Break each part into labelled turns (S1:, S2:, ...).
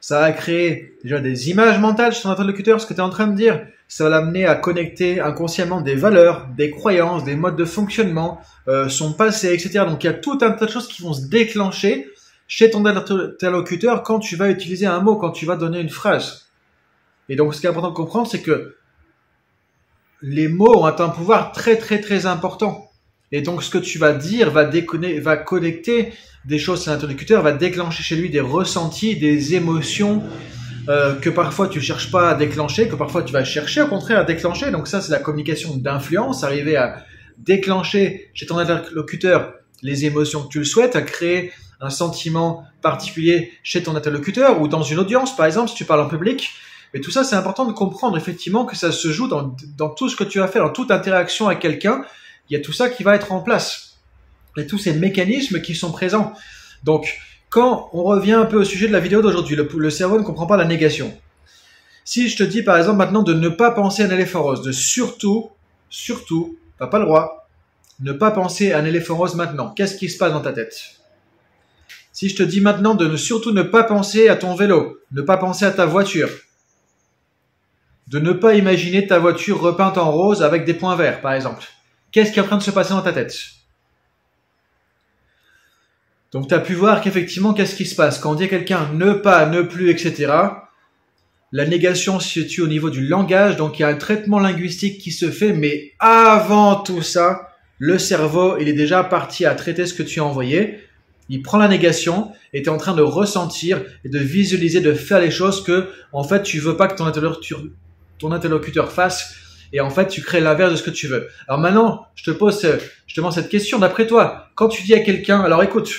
S1: Ça va créer déjà des images mentales chez ton interlocuteur, ce que tu es en train de dire. Ça va l'amener à connecter inconsciemment des valeurs, des croyances, des modes de fonctionnement, euh, son passé, etc. Donc il y a tout un tas de choses qui vont se déclencher chez ton interlocuteur quand tu vas utiliser un mot, quand tu vas donner une phrase. Et donc ce qui est important de comprendre, c'est que les mots ont un pouvoir très très très important. Et donc ce que tu vas dire va, déconner, va connecter des choses sur l'interlocuteur, va déclencher chez lui des ressentis, des émotions euh, que parfois tu cherches pas à déclencher, que parfois tu vas chercher au contraire à déclencher. Donc ça c'est la communication d'influence, arriver à déclencher chez ton interlocuteur les émotions que tu le souhaites, à créer un sentiment particulier chez ton interlocuteur ou dans une audience par exemple si tu parles en public. Mais tout ça c'est important de comprendre effectivement que ça se joue dans, dans tout ce que tu vas faire, dans toute interaction avec quelqu'un. Il y a tout ça qui va être en place et tous ces mécanismes qui sont présents. Donc, quand on revient un peu au sujet de la vidéo d'aujourd'hui, le, cerveau ne comprend pas la négation. Si je te dis par exemple maintenant de ne pas penser à un éléphant de surtout, surtout, t'as pas le droit, ne pas penser à un éléphant maintenant, qu'est-ce qui se passe dans ta tête? Si je te dis maintenant de ne surtout ne pas penser à ton vélo, ne pas penser à ta voiture, de ne pas imaginer ta voiture repeinte en rose avec des points verts par exemple, qu'est-ce qui est en train de se passer dans ta tête? Donc tu as pu voir qu'effectivement, qu'est-ce qui se passe? Quand on dit à quelqu'un ne pas, ne plus, etc., la négation se situe au niveau du langage, donc il y a un traitement linguistique qui se fait, mais avant tout ça, le cerveau, il est déjà parti à traiter ce que tu as envoyé, il prend la négation et tu es en train de ressentir et de visualiser, de faire les choses que, en fait, tu veux pas que ton interlocuteur, ton interlocuteur fasse, et en fait, tu crées l'inverse de ce que tu veux. Alors maintenant, je te pose, demande cette question, d'après toi, quand tu dis à quelqu'un, alors écoute,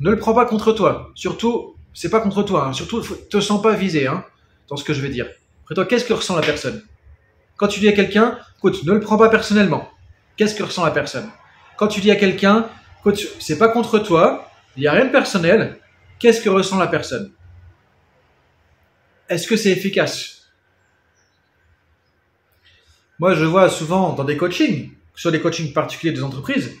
S1: ne le prends pas contre toi. Surtout, c'est pas contre toi. Hein. Surtout, te sens pas visé hein, dans ce que je vais dire. Après toi, qu'est-ce que ressent la personne? Quand tu dis à quelqu'un, écoute, ne le prends pas personnellement. Qu'est-ce que ressent la personne? Quand tu dis à quelqu'un, écoute, c'est pas contre toi, il n'y a rien de personnel. Qu'est-ce que ressent la personne? Est-ce que c'est efficace? Moi, je vois souvent dans des coachings, sur des coachings particuliers des entreprises,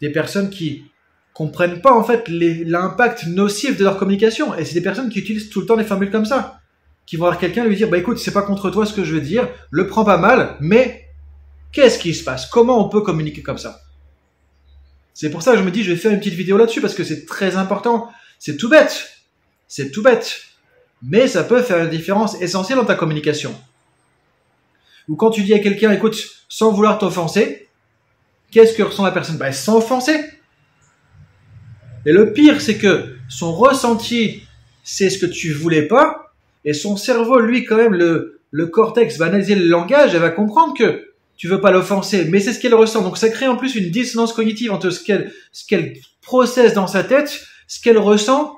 S1: des personnes qui comprennent pas en fait l'impact nocif de leur communication. Et c'est des personnes qui utilisent tout le temps des formules comme ça, qui vont avoir quelqu'un lui dire bah écoute c'est pas contre toi ce que je veux dire, le prends pas mal, mais qu'est-ce qui se passe? Comment on peut communiquer comme ça? C'est pour ça que je me dis je vais faire une petite vidéo là-dessus parce que c'est très important. C'est tout bête, c'est tout bête, mais ça peut faire une différence essentielle dans ta communication. Ou quand tu dis à quelqu'un écoute sans vouloir t'offenser, qu'est-ce que ressent la personne? Bah sans offenser et le pire, c'est que son ressenti, c'est ce que tu voulais pas, et son cerveau, lui, quand même, le, le cortex va analyser le langage et va comprendre que tu veux pas l'offenser, mais c'est ce qu'elle ressent. Donc ça crée en plus une dissonance cognitive entre ce qu'elle, ce qu'elle processe dans sa tête, ce qu'elle ressent,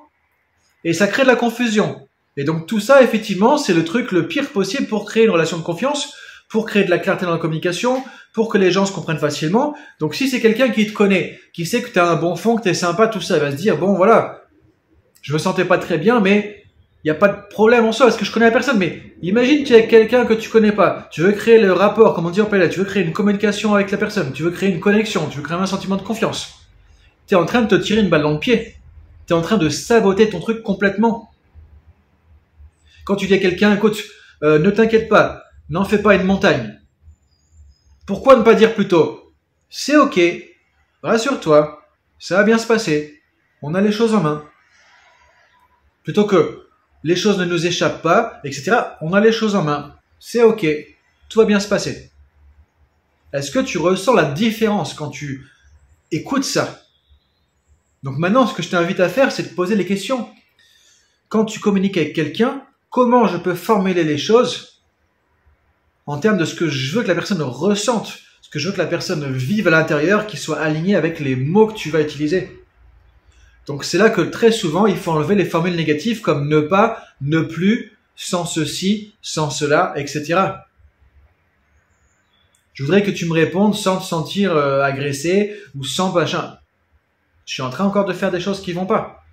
S1: et ça crée de la confusion. Et donc tout ça, effectivement, c'est le truc le pire possible pour créer une relation de confiance, pour créer de la clarté dans la communication, pour que les gens se comprennent facilement. Donc si c'est quelqu'un qui te connaît, qui sait que tu as un bon fond, que tu es sympa, tout ça, il va se dire, bon voilà, je me sentais pas très bien, mais il n'y a pas de problème en soi, parce que je connais la personne, mais imagine tu es quelqu'un que tu connais pas, tu veux créer le rapport, comme on dit en PLA, tu veux créer une communication avec la personne, tu veux créer une connexion, tu veux créer un sentiment de confiance. Tu es en train de te tirer une balle dans le pied. Tu es en train de saboter ton truc complètement. Quand tu dis à quelqu'un, écoute, euh, ne t'inquiète pas, n'en fais pas une montagne. Pourquoi ne pas dire plutôt C'est ok, rassure-toi, ça va bien se passer, on a les choses en main. Plutôt que les choses ne nous échappent pas, etc. On a les choses en main, c'est ok, tout va bien se passer. Est-ce que tu ressens la différence quand tu écoutes ça? Donc maintenant, ce que je t'invite à faire, c'est de poser les questions. Quand tu communiques avec quelqu'un, comment je peux formuler les choses en termes de ce que je veux que la personne ressente, ce que je veux que la personne vive à l'intérieur, qui soit aligné avec les mots que tu vas utiliser. Donc c'est là que très souvent il faut enlever les formules négatives comme ne pas, ne plus, sans ceci, sans cela, etc. Je voudrais que tu me répondes sans te sentir euh, agressé ou sans machin. Je suis en train encore de faire des choses qui vont pas.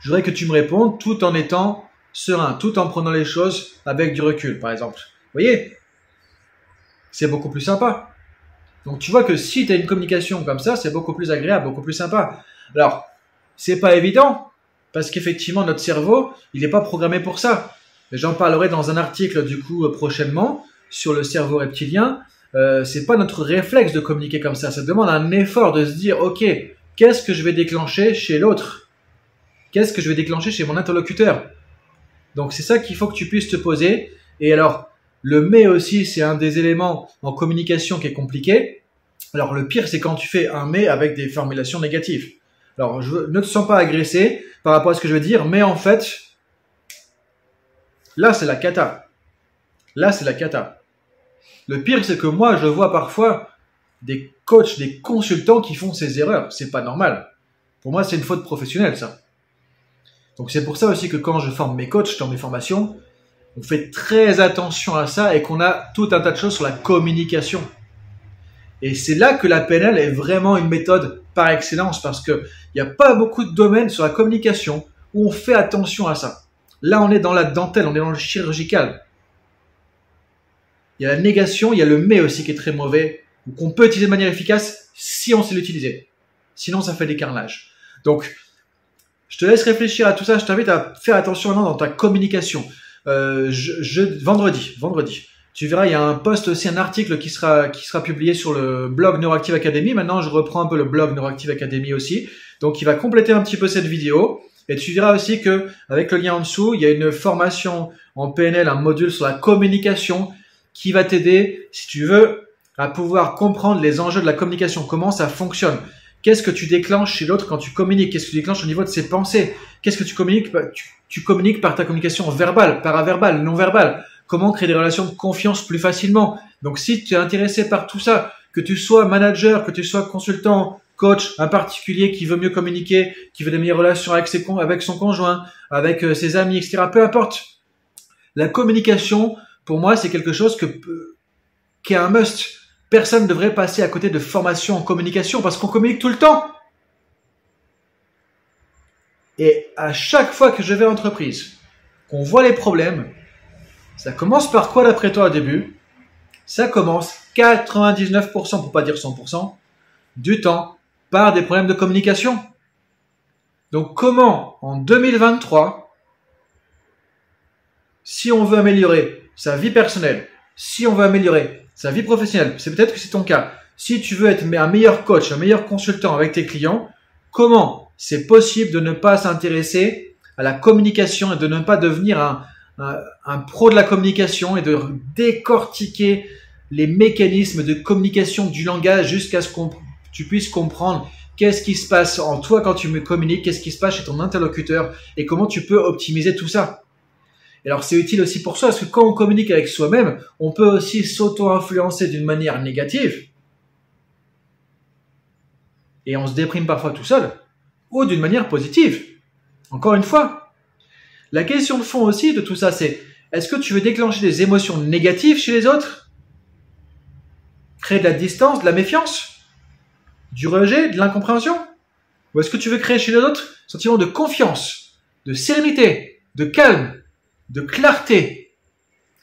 S1: Je voudrais que tu me répondes tout en étant serein, tout en prenant les choses avec du recul, par exemple. Vous voyez? C'est beaucoup plus sympa. Donc tu vois que si tu as une communication comme ça, c'est beaucoup plus agréable, beaucoup plus sympa. Alors, c'est pas évident, Parce qu'effectivement, notre cerveau, il n'est pas programmé pour ça. J'en parlerai dans un article du coup euh, prochainement sur le cerveau reptilien. Euh, c'est pas notre réflexe de communiquer comme ça. Ça demande un effort de se dire, ok, qu'est-ce que je vais déclencher chez l'autre? Qu'est-ce que je vais déclencher chez mon interlocuteur? Donc c'est ça qu'il faut que tu puisses te poser. Et alors, le mais aussi, c'est un des éléments en communication qui est compliqué. Alors le pire, c'est quand tu fais un mais avec des formulations négatives. Alors ne te sens pas agressé par rapport à ce que je veux dire, mais en fait, là c'est la cata. Là c'est la cata. Le pire, c'est que moi, je vois parfois des coachs, des consultants qui font ces erreurs. C'est pas normal. Pour moi, c'est une faute professionnelle, ça. Donc c'est pour ça aussi que quand je forme mes coachs dans mes formations, on fait très attention à ça et qu'on a tout un tas de choses sur la communication. Et c'est là que la PNL est vraiment une méthode par excellence parce qu'il n'y a pas beaucoup de domaines sur la communication où on fait attention à ça. Là, on est dans la dentelle, on est dans le chirurgical. Il y a la négation, il y a le mais aussi qui est très mauvais, ou qu'on peut utiliser de manière efficace si on sait l'utiliser. Sinon, ça fait des carnages. Donc, je te laisse réfléchir à tout ça. Je t'invite à faire attention maintenant dans ta communication. Euh, vendredi, vendredi. Tu verras, il y a un post aussi, un article qui sera, qui sera publié sur le blog Neuroactive Academy. Maintenant, je reprends un peu le blog Neuroactive Academy aussi. Donc, il va compléter un petit peu cette vidéo. Et tu verras aussi que, avec le lien en dessous, il y a une formation en PNL, un module sur la communication qui va t'aider, si tu veux, à pouvoir comprendre les enjeux de la communication, comment ça fonctionne. Qu'est-ce que tu déclenches chez l'autre quand tu communiques? Qu'est-ce que tu déclenches au niveau de ses pensées? Qu'est-ce que tu communiques tu, communiques par ta communication verbale, paraverbale, non verbale. Comment créer des relations de confiance plus facilement? Donc si tu es intéressé par tout ça, que tu sois manager, que tu sois consultant, coach, un particulier qui veut mieux communiquer, qui veut des meilleures relations avec, ses, avec son conjoint, avec euh, ses amis, etc. Peu importe. La communication, pour moi, c'est quelque chose que, qui est un must. Personne ne devrait passer à côté de formation en communication parce qu'on communique tout le temps. Et à chaque fois que je vais à l'entreprise, qu'on voit les problèmes, ça commence par quoi d'après toi au début? Ça commence 99%, pour pas dire 100%, du temps par des problèmes de communication. Donc comment en 2023, si on veut améliorer sa vie personnelle, si on veut améliorer sa vie professionnelle, c'est peut-être que c'est ton cas, si tu veux être un meilleur coach, un meilleur consultant avec tes clients, comment c'est possible de ne pas s'intéresser à la communication et de ne pas devenir un, pro de la communication et de décortiquer les mécanismes de communication du langage jusqu'à ce que tu puisses comprendre qu'est-ce qui se passe en toi quand tu me communiques, qu'est-ce qui se passe chez ton interlocuteur et comment tu peux optimiser tout ça. Alors c'est utile aussi pour ça, parce que quand on communique avec soi-même, on peut aussi s'auto-influencer d'une manière négative. Et on se déprime parfois tout seul, ou d'une manière positive. Encore une fois, la question de fond aussi de tout ça, c'est est-ce que tu veux déclencher des émotions négatives chez les autres? Créer de la distance, de la méfiance? Du rejet, de l'incompréhension? Ou est-ce que tu veux créer chez les autres un sentiment de confiance, de sérénité, de calme, de clarté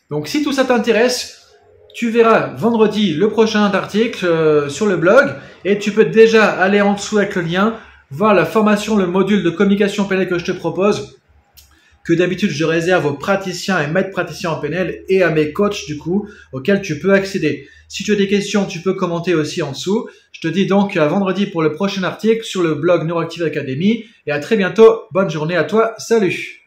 S1: Donc si tout ça t'intéresse, tu verras vendredi le prochain article euh, sur le blog et tu peux déjà aller en dessous avec le lien, voir la formation, le module de communication PNL que je te propose que d'habitude je réserve aux praticiens et maîtres praticiens en PNL et à mes coachs du coup auxquels tu peux accéder. Si tu as des questions, tu peux commenter aussi en dessous. Je te dis donc à vendredi pour le prochain article sur le blog Neuroactive Academy et à très bientôt. Bonne journée à toi. Salut